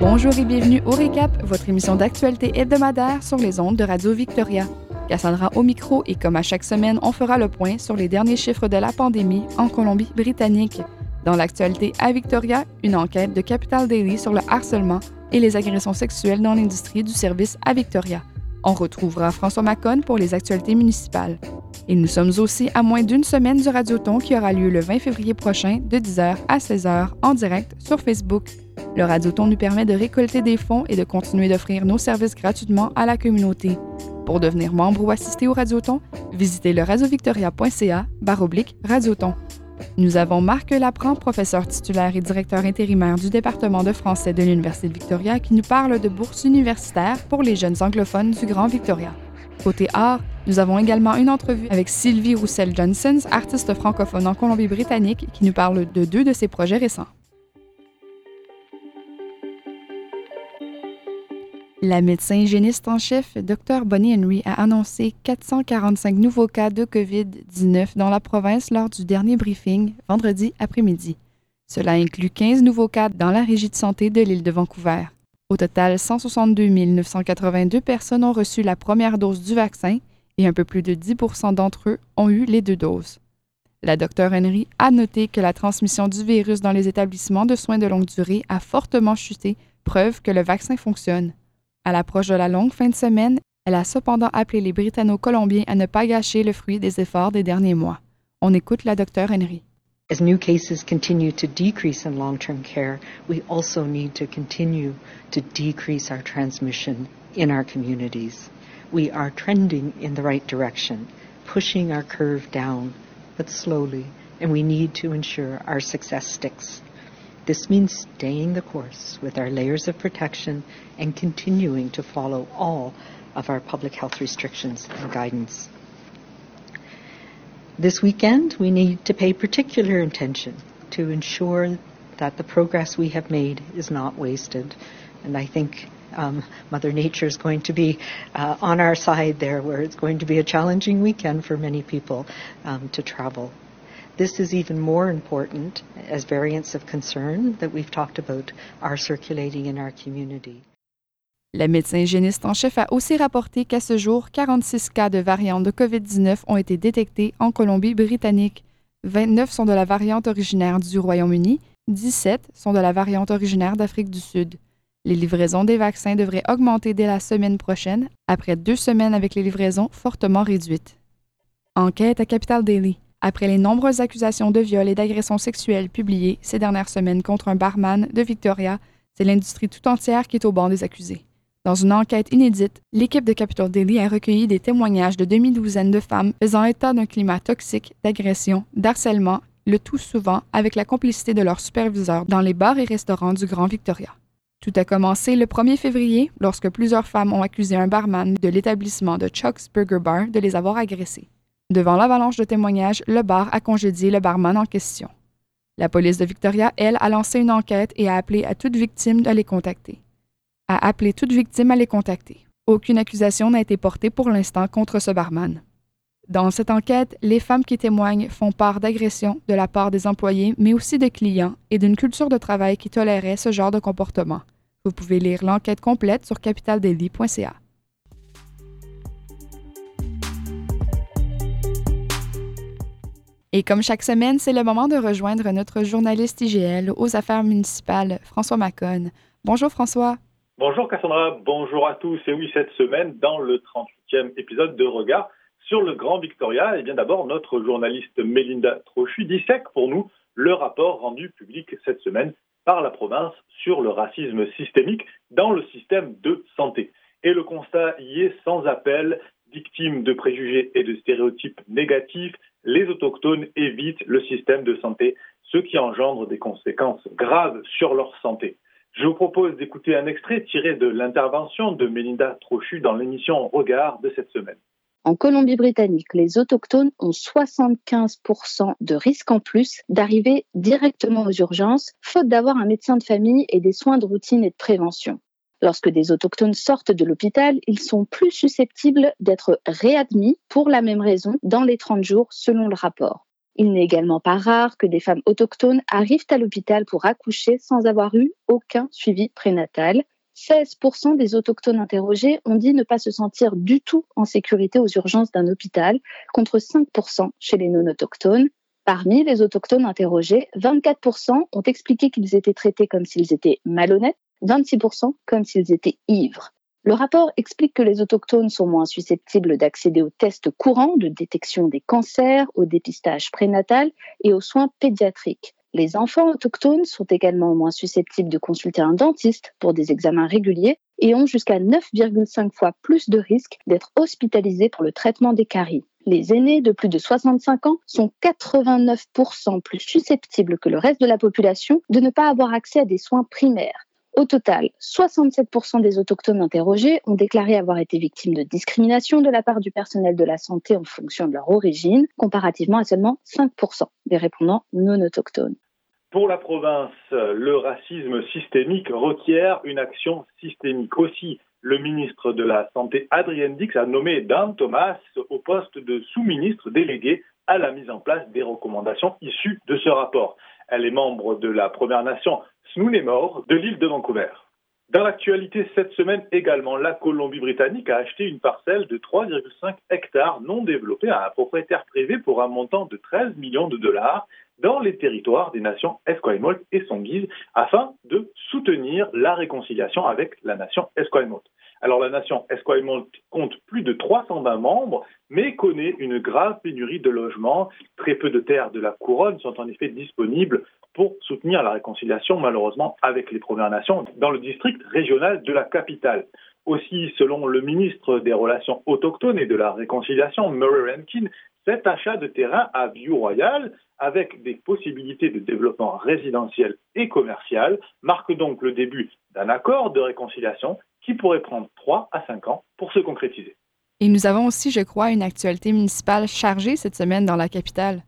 Bonjour et bienvenue au Récap, votre émission d'actualité hebdomadaire sur les ondes de Radio Victoria. Cassandra au micro et comme à chaque semaine, on fera le point sur les derniers chiffres de la pandémie en Colombie-Britannique. Dans l'actualité à Victoria, une enquête de Capital Daily sur le harcèlement et les agressions sexuelles dans l'industrie du service à Victoria. On retrouvera François Macon pour les actualités municipales. Et nous sommes aussi à moins d'une semaine du Radioton qui aura lieu le 20 février prochain de 10h à 16h en direct sur Facebook. Le Radioton nous permet de récolter des fonds et de continuer d'offrir nos services gratuitement à la communauté. Pour devenir membre ou assister au Radioton, visitez le radiovictoria.ca baroblique Radioton. Nous avons Marc Lapran, professeur titulaire et directeur intérimaire du département de français de l'Université de Victoria, qui nous parle de bourses universitaires pour les jeunes anglophones du Grand Victoria. Côté art, nous avons également une entrevue avec Sylvie Roussel-Johnson, artiste francophone en Colombie-Britannique, qui nous parle de deux de ses projets récents. La médecin hygiéniste en chef, Dr. Bonnie Henry, a annoncé 445 nouveaux cas de COVID-19 dans la province lors du dernier briefing, vendredi après-midi. Cela inclut 15 nouveaux cas dans la régie de santé de l'île de Vancouver. Au total, 162 982 personnes ont reçu la première dose du vaccin et un peu plus de 10 d'entre eux ont eu les deux doses. La Dr. Henry a noté que la transmission du virus dans les établissements de soins de longue durée a fortement chuté, preuve que le vaccin fonctionne. À l'approche de la longue fin de semaine, elle a cependant appelé les Britanno-Colombiens à ne pas gâcher le fruit des efforts des derniers mois. On écoute la docteure Henry. As new cases continue to decrease in long term care, we also need to continue to decrease our transmission in our communities. We are trending in the right direction, pushing our curve down, but slowly, and we need to ensure our success sticks. This means staying the course with our layers of protection and continuing to follow all of our public health restrictions and guidance. This weekend, we need to pay particular attention to ensure that the progress we have made is not wasted. And I think um, Mother Nature is going to be uh, on our side there, where it's going to be a challenging weekend for many people um, to travel. This is even more important as variants of concern that we've talked about are circulating in our community. La médecin hygiéniste en chef a aussi rapporté qu'à ce jour, 46 cas de variante de COVID-19 ont été détectés en Colombie-Britannique. 29 sont de la variante originaire du Royaume-Uni, 17 sont de la variante originaire d'Afrique du Sud. Les livraisons des vaccins devraient augmenter dès la semaine prochaine, après deux semaines avec les livraisons fortement réduites. Enquête à Capital Daily. Après les nombreuses accusations de viol et d'agressions sexuelles publiées ces dernières semaines contre un barman de Victoria, c'est l'industrie tout entière qui est au banc des accusés. Dans une enquête inédite, l'équipe de Capital Daily a recueilli des témoignages de demi-douzaine de femmes faisant état d'un climat toxique, d'agression, d'harcèlement, le tout souvent avec la complicité de leurs superviseurs dans les bars et restaurants du Grand Victoria. Tout a commencé le 1er février lorsque plusieurs femmes ont accusé un barman de l'établissement de Chuck's Burger Bar de les avoir agressés. Devant l'avalanche de témoignages, le bar a congédié le barman en question. La police de Victoria, elle, a lancé une enquête et a appelé à toute victime de les contacter. A appelé toute victime à les contacter. Aucune accusation n'a été portée pour l'instant contre ce barman. Dans cette enquête, les femmes qui témoignent font part d'agressions de la part des employés, mais aussi des clients et d'une culture de travail qui tolérait ce genre de comportement. Vous pouvez lire l'enquête complète sur capitaldaily.ca. Et comme chaque semaine, c'est le moment de rejoindre notre journaliste IGL aux affaires municipales, François Macon. Bonjour François. Bonjour Cassandra, bonjour à tous. Et oui, cette semaine, dans le 38e épisode de Regard sur le Grand Victoria, et eh bien d'abord, notre journaliste Mélinda Trochu dissèque pour nous le rapport rendu public cette semaine par la province sur le racisme systémique dans le système de santé. Et le constat y est sans appel, victimes de préjugés et de stéréotypes négatifs, les autochtones évitent le système de santé, ce qui engendre des conséquences graves sur leur santé. Je vous propose d'écouter un extrait tiré de l'intervention de Melinda Trochu dans l'émission Regard de cette semaine. En Colombie-Britannique, les autochtones ont 75% de risque en plus d'arriver directement aux urgences, faute d'avoir un médecin de famille et des soins de routine et de prévention. Lorsque des autochtones sortent de l'hôpital, ils sont plus susceptibles d'être réadmis pour la même raison dans les 30 jours selon le rapport. Il n'est également pas rare que des femmes autochtones arrivent à l'hôpital pour accoucher sans avoir eu aucun suivi prénatal. 16% des autochtones interrogés ont dit ne pas se sentir du tout en sécurité aux urgences d'un hôpital, contre 5% chez les non-autochtones. Parmi les autochtones interrogés, 24% ont expliqué qu'ils étaient traités comme s'ils étaient malhonnêtes, 26% comme s'ils étaient ivres. Le rapport explique que les autochtones sont moins susceptibles d'accéder aux tests courants de détection des cancers, au dépistage prénatal et aux soins pédiatriques. Les enfants autochtones sont également moins susceptibles de consulter un dentiste pour des examens réguliers et ont jusqu'à 9,5 fois plus de risques d'être hospitalisés pour le traitement des caries. Les aînés de plus de 65 ans sont 89% plus susceptibles que le reste de la population de ne pas avoir accès à des soins primaires. Au total, 67% des autochtones interrogés ont déclaré avoir été victimes de discrimination de la part du personnel de la santé en fonction de leur origine, comparativement à seulement 5% des répondants non autochtones. Pour la province, le racisme systémique requiert une action systémique aussi. Le ministre de la Santé, Adrien Dix, a nommé Dan Thomas au poste de sous-ministre délégué à la mise en place des recommandations issues de ce rapport. Elle est membre de la Première Nation Snuneymuxw de l'île de Vancouver. Dans l'actualité cette semaine également, la Colombie-Britannique a acheté une parcelle de 3,5 hectares non développée à un propriétaire privé pour un montant de 13 millions de dollars dans les territoires des nations Esquimalt et Songhees afin de soutenir la réconciliation avec la nation Esquimalt. Alors la nation Esquimalt compte plus de 320 membres, mais connaît une grave pénurie de logements. Très peu de terres de la couronne sont en effet disponibles pour soutenir la réconciliation, malheureusement, avec les Premières Nations dans le district régional de la capitale. Aussi, selon le ministre des Relations autochtones et de la Réconciliation, Murray Rankin, cet achat de terrain à View Royal, avec des possibilités de développement résidentiel et commercial, marque donc le début d'un accord de réconciliation qui pourrait prendre 3 à 5 ans pour se concrétiser. Et nous avons aussi, je crois, une actualité municipale chargée cette semaine dans la capitale.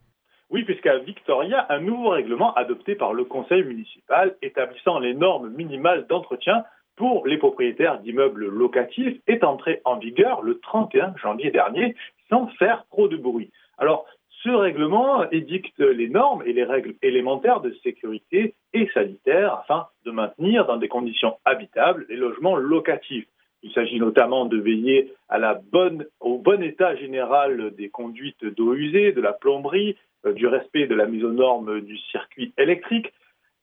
Oui, puisqu'à Victoria, un nouveau règlement adopté par le conseil municipal établissant les normes minimales d'entretien pour les propriétaires d'immeubles locatifs est entré en vigueur le 31 janvier dernier sans faire trop de bruit. Alors, ce règlement édicte les normes et les règles élémentaires de sécurité et sanitaire afin de maintenir dans des conditions habitables les logements locatifs. Il s'agit notamment de veiller au bon état général des conduites d'eau usée, de la plomberie, euh, du respect de la mise aux normes du circuit électrique,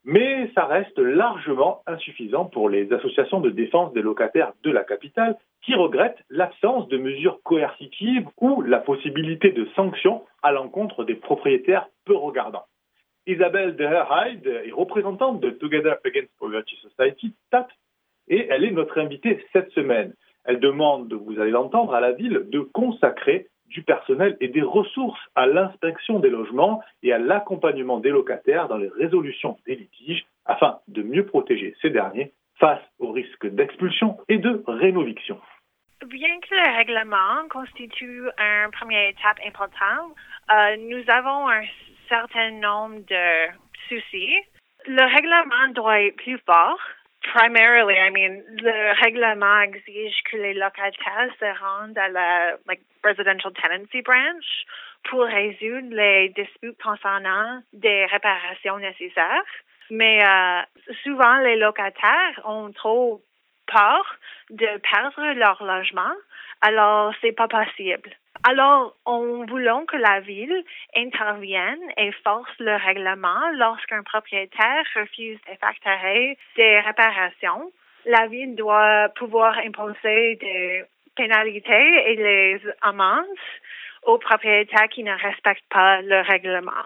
mais ça reste largement insuffisant pour les associations de défense des locataires de la capitale qui regrettent l'absence de mesures coercitives ou la possibilité de sanctions à l'encontre des propriétaires peu regardants. Isabelle Deherheide est représentante de Together Against Poverty Society, TAP, et elle est notre invitée cette semaine. Elle demande, vous allez l'entendre, à la ville de consacrer du personnel et des ressources à l'inspection des logements et à l'accompagnement des locataires dans les résolutions des litiges afin de mieux protéger ces derniers face aux risques d'expulsion et de rénoviction. Bien que le règlement constitue une première étape importante, euh, nous avons un certain nombre de soucis. Le règlement doit être plus fort primarily, I mean, le règlement exige que les locataires se rendent à la like, residential tenancy branch pour résoudre les disputes concernant des réparations nécessaires. Mais euh, souvent, les locataires ont trop peur de perdre leur logement, alors c'est pas possible. Alors, on voulons que la ville intervienne et force le règlement lorsqu'un propriétaire refuse d'effectuer des réparations. La ville doit pouvoir imposer des pénalités et les amendes aux propriétaires qui ne respectent pas le règlement.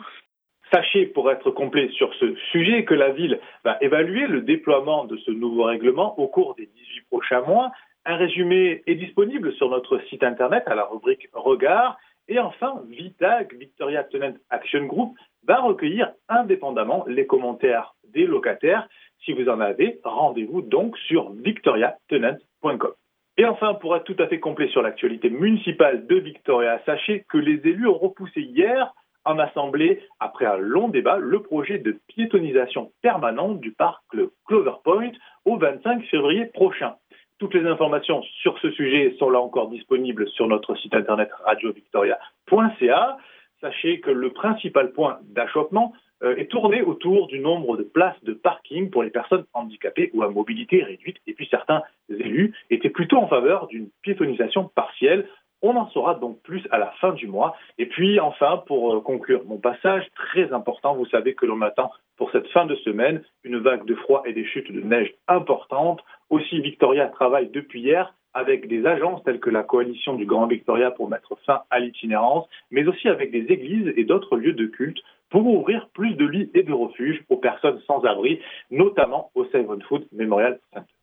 Sachez, pour être complet sur ce sujet, que la ville va évaluer le déploiement de ce nouveau règlement au cours des 18 prochains mois un résumé est disponible sur notre site internet à la rubrique Regard. Et enfin, VITAG, Victoria Tenant Action Group, va recueillir indépendamment les commentaires des locataires. Si vous en avez, rendez-vous donc sur victoriatenant.com. Et enfin, pour être tout à fait complet sur l'actualité municipale de Victoria, sachez que les élus ont repoussé hier en assemblée, après un long débat, le projet de piétonisation permanente du parc Clover Point au 25 février prochain. Toutes les informations sur ce sujet sont là encore disponibles sur notre site internet radiovictoria.ca. Sachez que le principal point d'achoppement euh, est tourné autour du nombre de places de parking pour les personnes handicapées ou à mobilité réduite. Et puis certains élus étaient plutôt en faveur d'une piétonisation partielle. On en saura donc plus à la fin du mois. Et puis enfin, pour euh, conclure mon passage, très important, vous savez que l'on attend pour cette fin de semaine une vague de froid et des chutes de neige importantes. Aussi, Victoria travaille depuis hier avec des agences telles que la coalition du Grand Victoria pour mettre fin à l'itinérance, mais aussi avec des églises et d'autres lieux de culte pour ouvrir plus de lits et de refuges aux personnes sans abri, notamment au Save on Food Memorial Center.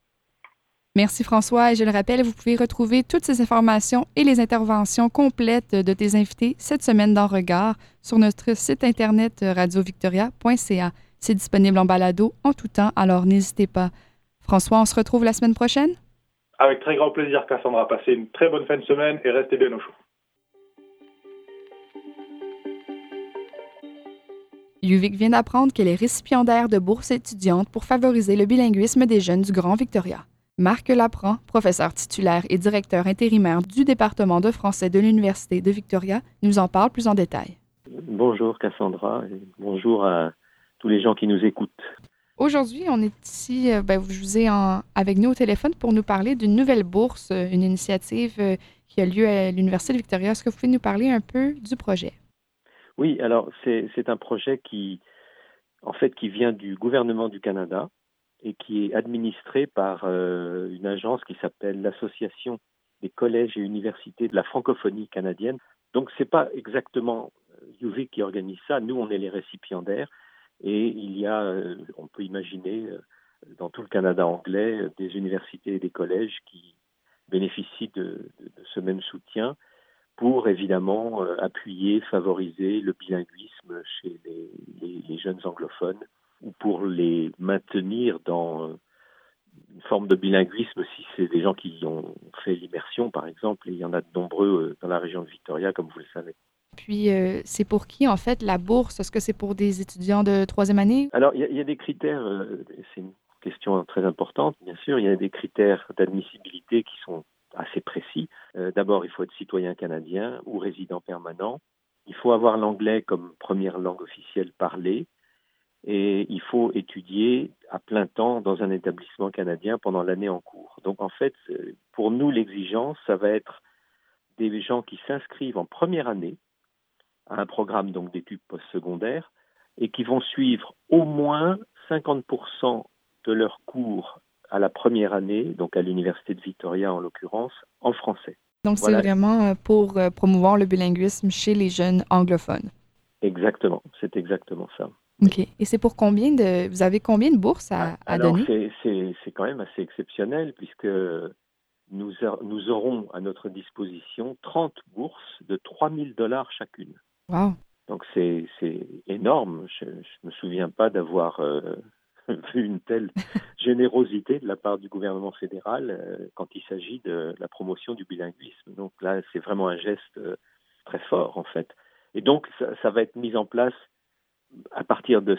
Merci François. Et je le rappelle, vous pouvez retrouver toutes ces informations et les interventions complètes de tes invités cette semaine dans Regard sur notre site internet radiovictoria.ca. C'est disponible en balado en tout temps, alors n'hésitez pas. François, on se retrouve la semaine prochaine? Avec très grand plaisir, Cassandra. Passez une très bonne fin de semaine et restez bien au chaud. UVic vient d'apprendre qu'elle est récipiendaire de bourses étudiantes pour favoriser le bilinguisme des jeunes du Grand Victoria. Marc Laprand, professeur titulaire et directeur intérimaire du département de français de l'Université de Victoria, nous en parle plus en détail. Bonjour Cassandra et bonjour à tous les gens qui nous écoutent. Aujourd'hui, on est ici, euh, ben, je vous ai avec nous au téléphone pour nous parler d'une nouvelle bourse, euh, une initiative euh, qui a lieu à l'Université de Victoria. Est-ce que vous pouvez nous parler un peu du projet? Oui, alors c'est un projet qui, en fait, qui vient du gouvernement du Canada et qui est administré par une agence qui s'appelle l'Association des collèges et universités de la francophonie canadienne. Donc, ce n'est pas exactement UV qui organise ça. Nous, on est les récipiendaires. Et il y a, euh, on peut imaginer, euh, dans tout le Canada anglais, euh, des universités et des collèges qui bénéficient de, ce même soutien pour évidemment appuyer, favoriser le bilinguisme chez les, jeunes anglophones ou pour les maintenir dans une forme de bilinguisme si c'est des gens qui ont fait l'immersion par exemple, et il y en a de nombreux dans la région de Victoria comme vous le savez. Puis, euh, c'est pour qui, en fait, la bourse? Est-ce que c'est pour des étudiants de troisième année? Alors, il y, a des critères, euh, c'est une question très importante, bien sûr. Il y a des critères d'admissibilité qui sont assez précis. Euh, d'abord, il faut être citoyen canadien ou résident permanent. Il faut avoir l'anglais comme première langue officielle parlée. Et il faut étudier à plein temps dans un établissement canadien pendant l'année en cours. Donc, en fait, pour nous, l'exigence, ça va être des gens qui s'inscrivent en première année à un programme donc d'études postsecondaires et qui vont suivre au moins 50% de leurs cours à la première année, donc à l'Université de Victoria en l'occurrence, en français. Donc c'est vraiment euh, pour euh, promouvoir le bilinguisme chez les jeunes anglophones. Exactement, c'est exactement ça. OK. Et c'est pour combien de... Vous avez combien de bourses à, à Alors, donner? C'est quand même assez exceptionnel puisque nous, nous aurons à notre disposition 30 bourses de 3 000 dollars chacune. Donc c'est énorme. Je ne me souviens pas d'avoir euh, vu une telle générosité de la part du gouvernement fédéral euh, quand il s'agit de la promotion du bilinguisme. Donc là, c'est vraiment un geste euh, très fort en fait. Et donc ça, ça, va être mis en place à partir de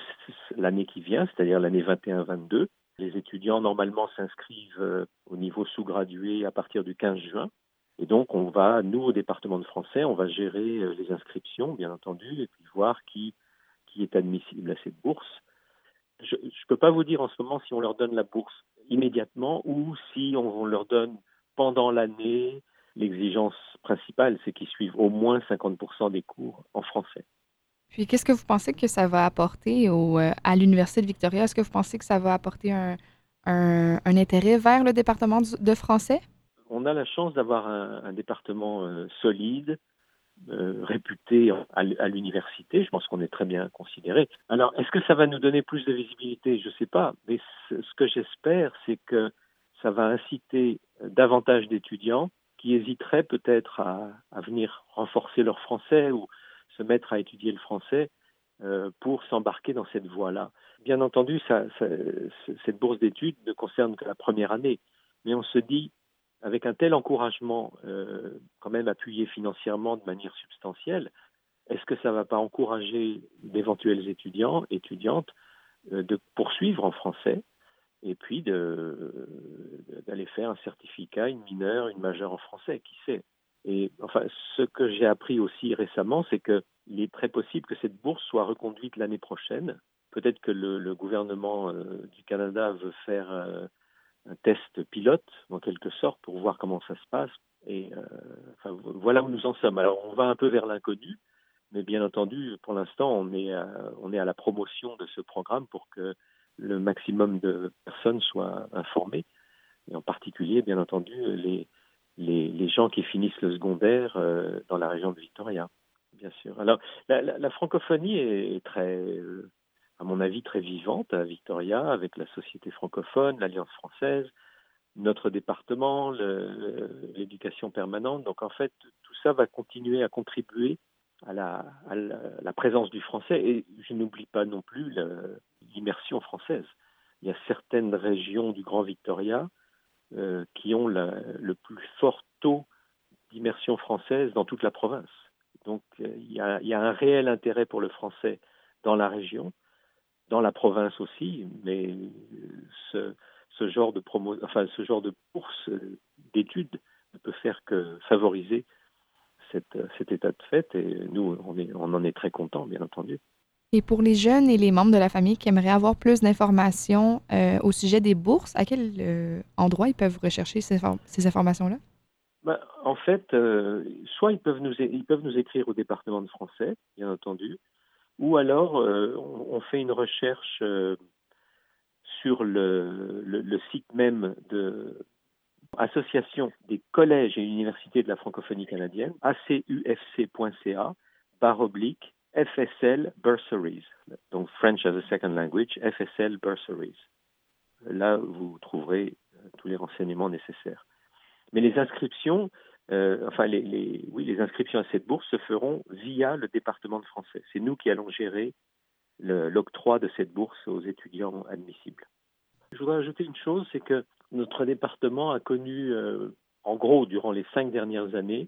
l'année qui vient, c'est-à-dire l'année 21-22. Les étudiants normalement s'inscrivent au niveau sous-gradué à partir du 15 juin. Et donc, on va, nous, au département de français, on va gérer euh, les inscriptions, bien entendu, et puis voir qui, qui est admissible à cette bourse. Je ne peux pas vous dire en ce moment si on leur donne la bourse immédiatement ou si on, leur donne pendant l'année. L'exigence principale, c'est qu'ils suivent au moins 50% des cours en français. Puis, qu'est-ce que vous pensez que ça va apporter euh, à l'Université de Victoria? Est-ce que vous pensez que ça va apporter un, intérêt vers le département de français? on a la chance d'avoir un, département euh, solide, euh, réputé à, l'université. Je pense qu'on est très bien considéré. Alors, est-ce que ça va nous donner plus de visibilité? Je ne sais pas. Mais ce, que j'espère, c'est que ça va inciter davantage d'étudiants qui hésiteraient peut-être à, venir renforcer leur français ou se mettre à étudier le français euh, pour s'embarquer dans cette voie-là. Bien entendu, cette bourse d'études ne concerne que la première année, mais on se dit avec un tel encouragement, quand même appuyé financièrement de manière substantielle, est-ce que ça ne va pas encourager d'éventuels étudiants, étudiantes, de poursuivre en français et puis d'aller faire un certificat, une mineure, une majeure en français, qui sait? Et enfin, ce que j'ai appris aussi récemment, c'est qu'il est très possible que cette bourse soit reconduite l'année prochaine. Peut-être que le, gouvernement euh, du Canada veut faire euh, un test pilote, en quelque sorte, pour voir comment ça se passe. Et euh, enfin, voilà où nous en sommes. Alors, on va un peu vers l'inconnu, mais bien entendu, pour l'instant, on, est on est à la promotion de ce programme pour que le maximum de personnes soient informées, et en particulier, bien entendu, les, les, gens qui finissent le secondaire euh, dans la région de Victoria, bien sûr. Alors, la, francophonie est, très, euh, à mon avis, très vivante à Victoria, avec la Société francophone, l'Alliance française, notre département, l'éducation permanente. Donc, en fait, tout ça va continuer à contribuer à la, à la présence du français. Et je n'oublie pas non plus l'immersion française. Il y a certaines régions du Grand Victoria euh, qui ont le plus fort taux d'immersion française dans toute la province. Donc euh, il y, a, un réel intérêt pour le français dans la région, dans la province aussi, mais ce, genre de promo, enfin ce genre de bourse d'études ne peut faire que favoriser cet état de fait et nous on, on en est très contents bien entendu. Et pour les jeunes et les membres de la famille qui aimeraient avoir plus d'informations euh, au sujet des bourses, à quel euh, endroit ils peuvent rechercher ces, informations-là? Ben, en fait, euh, soit ils peuvent, nous, écrire au département de français, bien entendu, ou alors on, fait une recherche sur le, site même de Association des collèges et universités de la francophonie canadienne, acufc.ca, barre oblique, FSL Bursaries, donc French as a Second Language, FSL Bursaries. Là, vous trouverez euh, tous les renseignements nécessaires. Mais les inscriptions, euh, enfin, les, oui, les inscriptions à cette bourse se feront via le département de français. C'est nous qui allons gérer l'octroi de cette bourse aux étudiants admissibles. Je voudrais ajouter une chose, c'est que notre département a connu, euh, en gros, durant les cinq dernières années,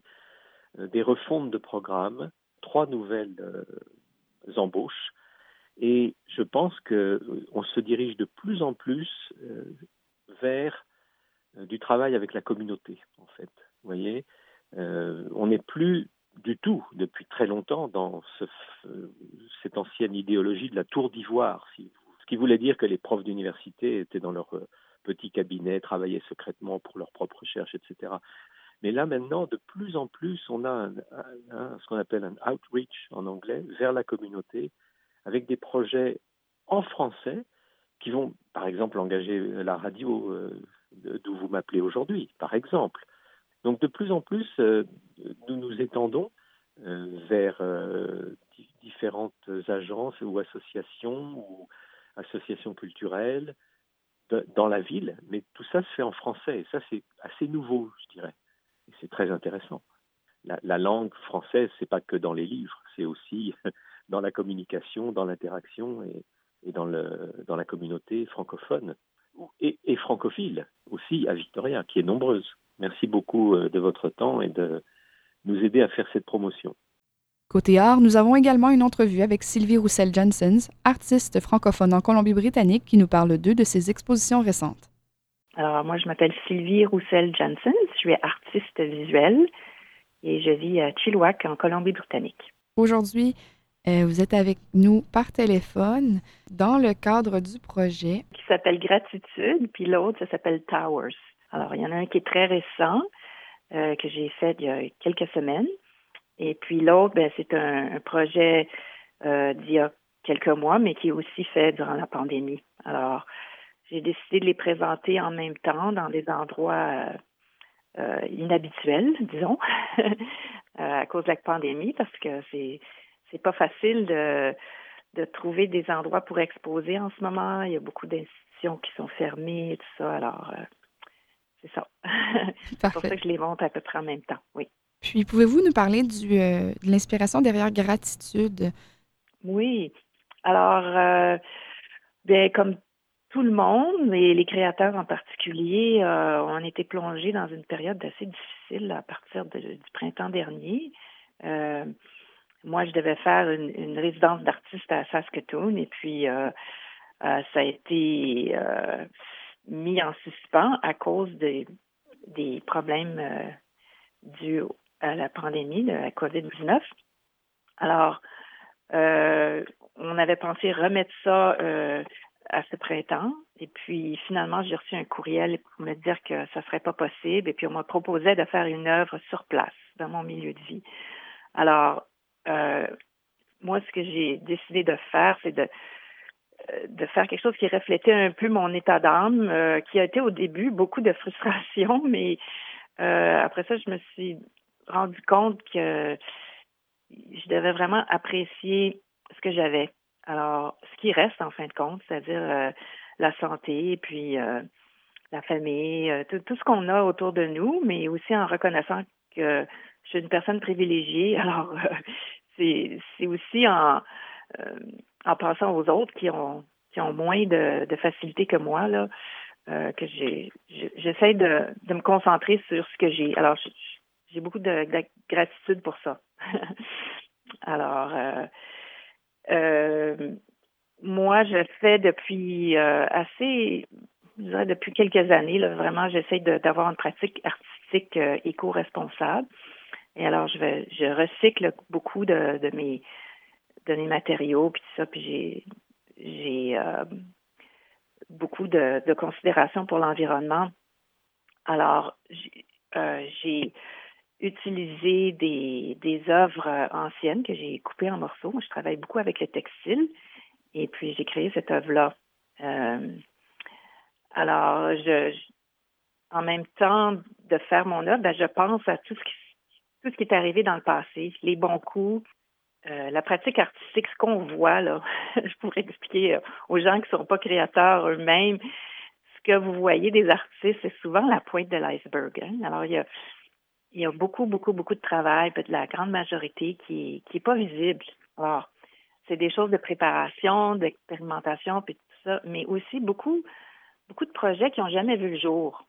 des refontes de programmes trois nouvelles euh, embauches. Et je pense qu'on euh, se dirige de plus en plus euh, vers du travail avec la communauté, en fait. Vous voyez, on n'est plus du tout, depuis très longtemps, dans ce, cette ancienne idéologie de la tour d'ivoire, ce qui voulait dire que les profs d'université étaient dans leur petit cabinet, travaillaient secrètement pour leurs propres recherches, etc. Mais là maintenant, de plus en plus, on a ce qu'on appelle un outreach en anglais vers la communauté, avec des projets en français qui vont, par exemple, engager la radio euh, d'où vous m'appelez aujourd'hui, par exemple. Donc de plus en plus, euh, nous nous étendons euh, vers différentes agences ou associations ou associations culturelles dans la ville, mais tout ça se fait en français et ça c'est assez nouveau, je dirais c'est très intéressant. La, langue française, c'est pas que dans les livres, c'est aussi dans la communication, dans l'interaction et, dans, la communauté francophone et, francophile aussi à Victoria, qui est nombreuse. Merci beaucoup euh, de votre temps et de nous aider à faire cette promotion. Côté art, nous avons également une entrevue avec Sylvie Roussel-Johnsons, artiste francophone en Colombie-Britannique, qui nous parle d'eux de ses expositions récentes. Alors, moi, je m'appelle Sylvie Roussel-Janssen. Je suis artiste visuelle et je vis à Chilliwack, en Colombie-Britannique. Aujourd'hui, euh, vous êtes avec nous par téléphone dans le cadre du projet. Qui s'appelle Gratitude, puis l'autre, ça s'appelle Towers. Alors, il y en a un qui est très récent, euh, que j'ai fait il y a quelques semaines. Et puis l'autre, ben, c'est un, projet euh, d'il y a quelques mois, mais qui est aussi fait durant la pandémie. Alors, j'ai décidé de les présenter en même temps dans des endroits euh, euh, inhabituels, disons, euh, à cause de la pandémie, parce que c'est c'est pas facile de de trouver des endroits pour exposer en ce moment. Il y a beaucoup d'institutions qui sont fermées et tout ça. Alors, c'est ça. c'est pour ça que je les montre à peu près en même temps, oui. Puis, pouvez-vous nous parler du, de l'inspiration derrière gratitude? Oui. Alors, bien, comme tout le monde, et les créateurs en particulier, euh, ont été plongés dans une période assez difficile à partir du printemps dernier. Euh, moi, je devais faire une, résidence d'artiste à Saskatoon, et puis euh, ça a été mis en suspens à cause des, des problèmes dus à la pandémie de la COVID-19. Alors, on avait pensé remettre ça à ce printemps. Et puis, finalement, j'ai reçu un courriel pour me dire que ça serait pas possible. Et puis, on m'a proposé de faire une œuvre sur place, dans mon milieu de vie. Alors, euh, moi, ce que j'ai décidé de faire, c'est de, euh, de faire quelque chose qui reflétait un peu mon état d'âme, euh, qui a été au début beaucoup de frustration, mais après ça, je me suis rendu compte que je devais vraiment apprécier ce que j'avais. Alors, ce qui reste en fin de compte, c'est-à-dire euh, la santé, puis euh, la famille, euh, tout, ce qu'on a autour de nous, mais aussi en reconnaissant que je suis une personne privilégiée. Alors, c'est aussi en, en pensant aux autres qui ont qui ont moins de, de facilité que moi là que j'essaie de, de me concentrer sur ce que j'ai. Alors, j'ai beaucoup de, de, gratitude pour ça. Alors, euh, moi, je fais depuis euh, assez, je dirais depuis quelques années, vraiment, j'essaie d'avoir une pratique artistique euh, éco-responsable. Et alors, je vais, je recycle beaucoup de, mes matériaux puis tout ça, puis j'ai euh, beaucoup de, de considération pour l'environnement. Alors, j'ai utiliser des, des œuvres euh, anciennes que j'ai coupées en morceaux. je travaille beaucoup avec le textile et puis j'ai créé cette œuvre-là. Euh, alors, je, en même temps de faire mon œuvre, ben, je pense à tout ce qui tout ce qui est arrivé dans le passé, les bons coups, euh, la pratique artistique, ce qu'on voit là. je pourrais expliquer aux gens qui ne sont pas créateurs eux-mêmes. Ce que vous voyez des artistes, c'est souvent la pointe de l'iceberg. Hein. Alors, il y a il y a beaucoup, beaucoup, beaucoup de travail, peut-être la grande majorité qui qui est pas visible. Alors, c'est des choses de préparation, d'expérimentation, puis tout ça, mais aussi beaucoup, beaucoup de projets qui n'ont jamais vu le jour.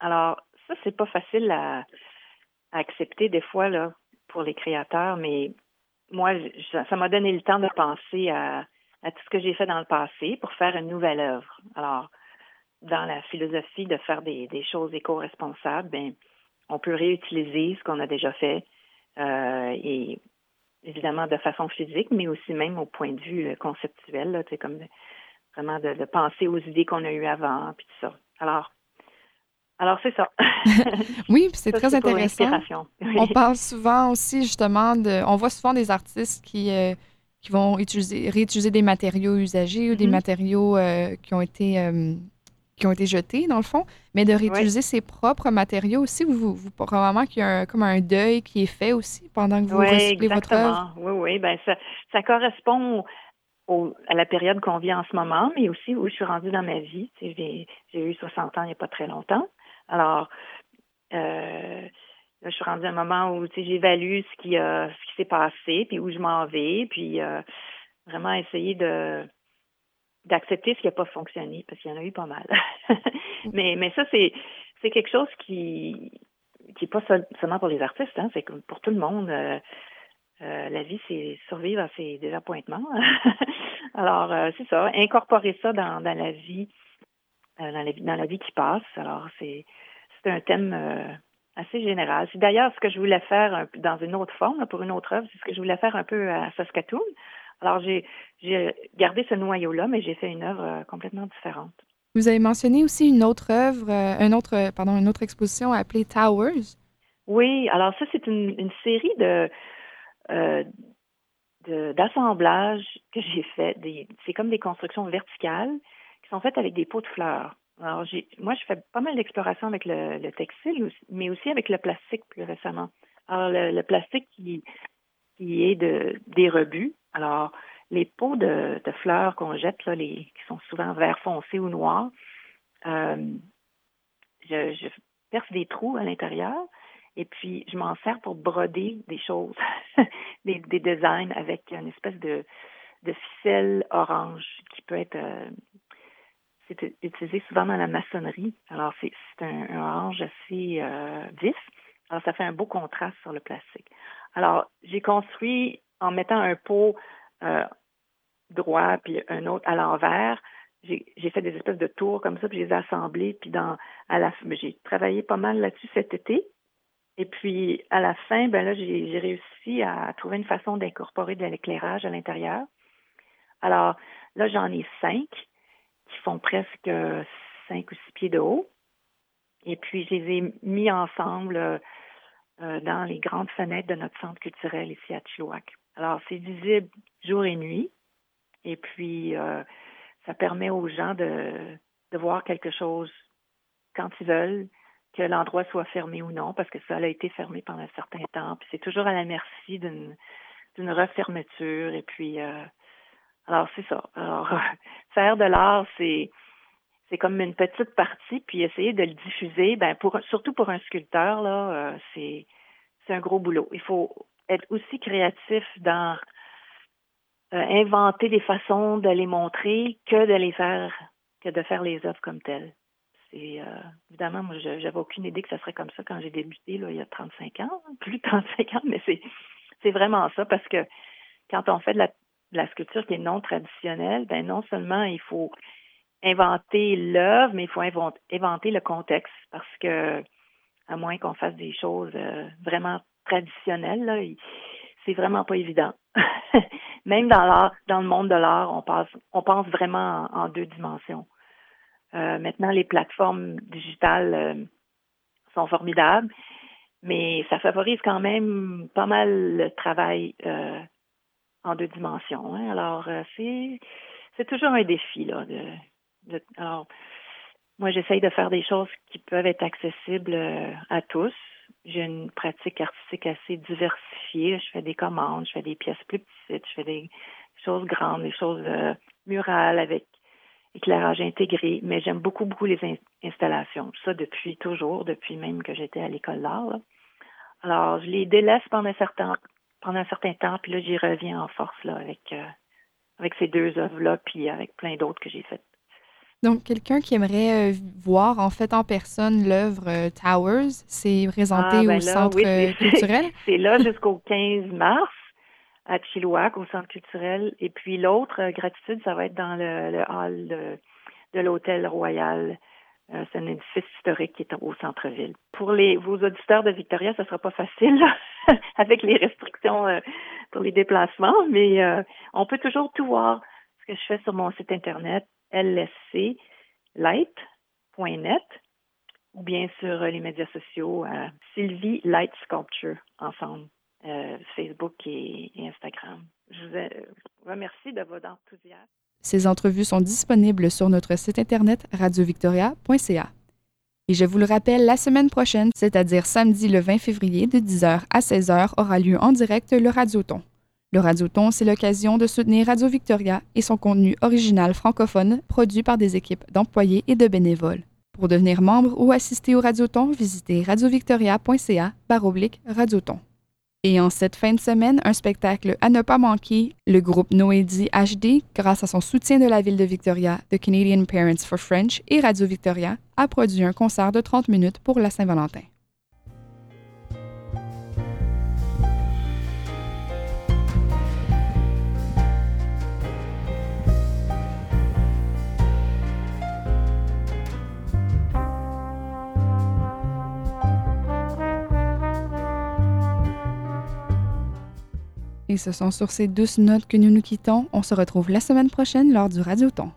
Alors, ça, c'est pas facile à, accepter des fois là pour les créateurs, mais moi, ça m'a donné le temps de penser à, à tout ce que j'ai fait dans le passé pour faire une nouvelle œuvre. Alors, dans la philosophie de faire des, des choses éco-responsables, ben on peut réutiliser ce qu'on a déjà fait euh, et évidemment de façon physique, mais aussi même au point de vue euh, conceptuel, c'est comme vraiment de, penser aux idées qu'on a eues avant, puis tout ça. Alors, alors c'est ça. oui, c'est très intéressant. On parle souvent aussi justement de, on voit souvent des artistes qui euh, qui vont utiliser, réutiliser des matériaux usagés ou des mm-hmm. matériaux qui ont été qui ont été jetés, dans le fond, mais de réutiliser ses propres matériaux aussi. Vous, vous, probablement qu'il y a comme un deuil qui est fait aussi pendant que vous recyclez votre œuvre? Oui, oui, ben ça, ça correspond à la période qu'on vit en ce moment, mais aussi où je suis rendue dans ma vie. J'ai eu 60 ans il n'y a pas très longtemps. Alors, euh, je suis rendue à un moment où j'évalue ce qui, ce qui s'est passé, puis où je m'en vais, puis euh, vraiment essayer de d'accepter ce qui n'a pas fonctionné, parce qu'il y en a eu pas mal. mais, mais ça, c'est, c'est quelque chose qui qui n'est pas seulement pour les artistes, hein, c'est pour tout le monde. Euh, euh, la vie, c'est survivre à ses désappointements. Alors, euh, c'est ça, incorporer ça dans, dans la vie, dans la, dans la vie qui passe. Alors, c'est, c'est un thème assez général. C'est d'ailleurs ce que je voulais faire dans une autre forme, pour une autre œuvre, c'est ce que je voulais faire un peu à Saskatoon. Alors, j'ai gardé ce noyau-là, mais j'ai fait une œuvre euh, complètement différente. Vous avez mentionné aussi une autre œuvre, euh, une autre, pardon, une autre exposition appelée Towers. Oui, alors ça, c'est une, série de euh, d'assemblages que j'ai fait. C'est comme des constructions verticales qui sont faites avec des pots de fleurs. Alors, moi, je fais pas mal d'exploration avec le, textile, mais aussi avec le plastique plus récemment. Alors, le, plastique qui, qui est de, des rebuts, alors, les pots de, fleurs qu'on jette, là, les, qui sont souvent vert foncé ou noir, euh, je, perce des trous à l'intérieur et puis je m'en sers pour broder des choses, des, designs avec une espèce de, ficelle orange qui peut être. Euh, c'est utilisé souvent dans la maçonnerie. Alors, c'est un, orange assez euh, vif. Alors, ça fait un beau contraste sur le plastique. Alors, j'ai construit en mettant un pot euh, droit puis un autre à l'envers. J'ai fait des espèces de tours comme ça, puis je les ai assemblés. Puis dans, à la, j'ai travaillé pas mal là-dessus cet été. Et puis, à la fin, ben là, j'ai réussi à trouver une façon d'incorporer de l'éclairage à l'intérieur. Alors, là, j'en ai cinq qui font presque cinq ou six pieds de haut. Et puis, je les ai mis ensemble euh, dans les grandes fenêtres de notre centre culturel ici à Chilliwack. Alors, c'est visible jour et nuit. Et puis, euh, ça permet aux gens de, de voir quelque chose quand ils veulent, que l'endroit soit fermé ou non, parce que ça a été fermé pendant un certain temps. Puis c'est toujours à la merci d'une d'une refermeture. Et puis, euh, alors c'est ça. Alors, faire de l'art, c'est c'est comme une petite partie, puis essayer de le diffuser, ben pour surtout pour un sculpteur là, euh, c'est c'est un gros boulot. Il faut être aussi créatif dans euh, inventer des façons de les montrer que de les faire que de faire les œuvres comme telles. C'est euh, évidemment, moi, j'avais aucune idée que ça serait comme ça quand j'ai débuté là, il y a 35 ans, plus de 35 ans, mais c'est c'est vraiment ça parce que quand on fait de la, sculpture qui est non traditionnelle, ben non seulement il faut inventer l'œuvre, mais il faut inventer le contexte parce que à moins qu'on fasse des choses euh, vraiment traditionnelles, là, c'est vraiment pas évident. Même dans l'art, dans le monde de l'art, on on pense vraiment en deux dimensions. Euh, maintenant, les plateformes digitales euh, sont formidables, mais ça favorise quand même pas mal le travail euh, en deux dimensions. Hein. Alors, c'est toujours un défi alors, moi, j'essaye de faire des choses qui peuvent être accessibles à tous. J'ai une pratique artistique assez diversifiée. Je fais des commandes, je fais des pièces plus petites, je fais des choses grandes, des choses murales avec éclairage intégré, mais j'aime beaucoup, beaucoup les installations. Ça depuis toujours, depuis même que j'étais à l'école d'art. Alors, je les délaisse pendant un certain, pendant un certain temps, puis là, j'y reviens en force là, avec, euh, avec ces deux œuvres-là, puis avec plein d'autres que j'ai faites. Donc, quelqu'un qui aimerait euh, voir en fait en personne l'œuvre euh, Towers, c'est présenté ah, ben au Centre culturel? C'est là jusqu'au 15 mars à Chilliwack, au Centre culturel. Et puis l'autre, euh, gratitude, ça va être dans le, hall de, l'Hôtel Royal. Euh, c'est un édifice historique qui est au centre-ville. Pour les vos auditeurs de Victoria, ce sera pas facile avec les restrictions euh, pour les déplacements, mais on peut toujours tout voir ce que je fais sur mon site internet lsclight.net ou bien sur les médias sociaux Sylvie Light Sculpture ensemble. Euh, Facebook et, Instagram. Je vous remercie de votre enthousiasme. Ces entrevues sont disponibles sur notre site internet radiovictoria.ca. Et je vous le rappelle, la semaine prochaine, c'est-à-dire samedi le 20 février de 10h à 16h, aura lieu en direct le Radioton. Le Radioton, c'est l'occasion de soutenir Radio Victoria et son contenu original francophone produit par des équipes d'employés et de bénévoles. Pour devenir membre ou assister au Radioton, visitez radiovictoria.ca baroblique Radioton. Et en cette fin de semaine, un spectacle à ne pas manquer, le groupe Noédi HD, grâce à son soutien de la ville de Victoria, The Canadian Parents for French et Radio Victoria, a produit un concert de 30 minutes pour la Saint-Valentin. Et ce sont sur ces douces notes que nous nous quittons. On se retrouve la semaine prochaine lors du Radioton.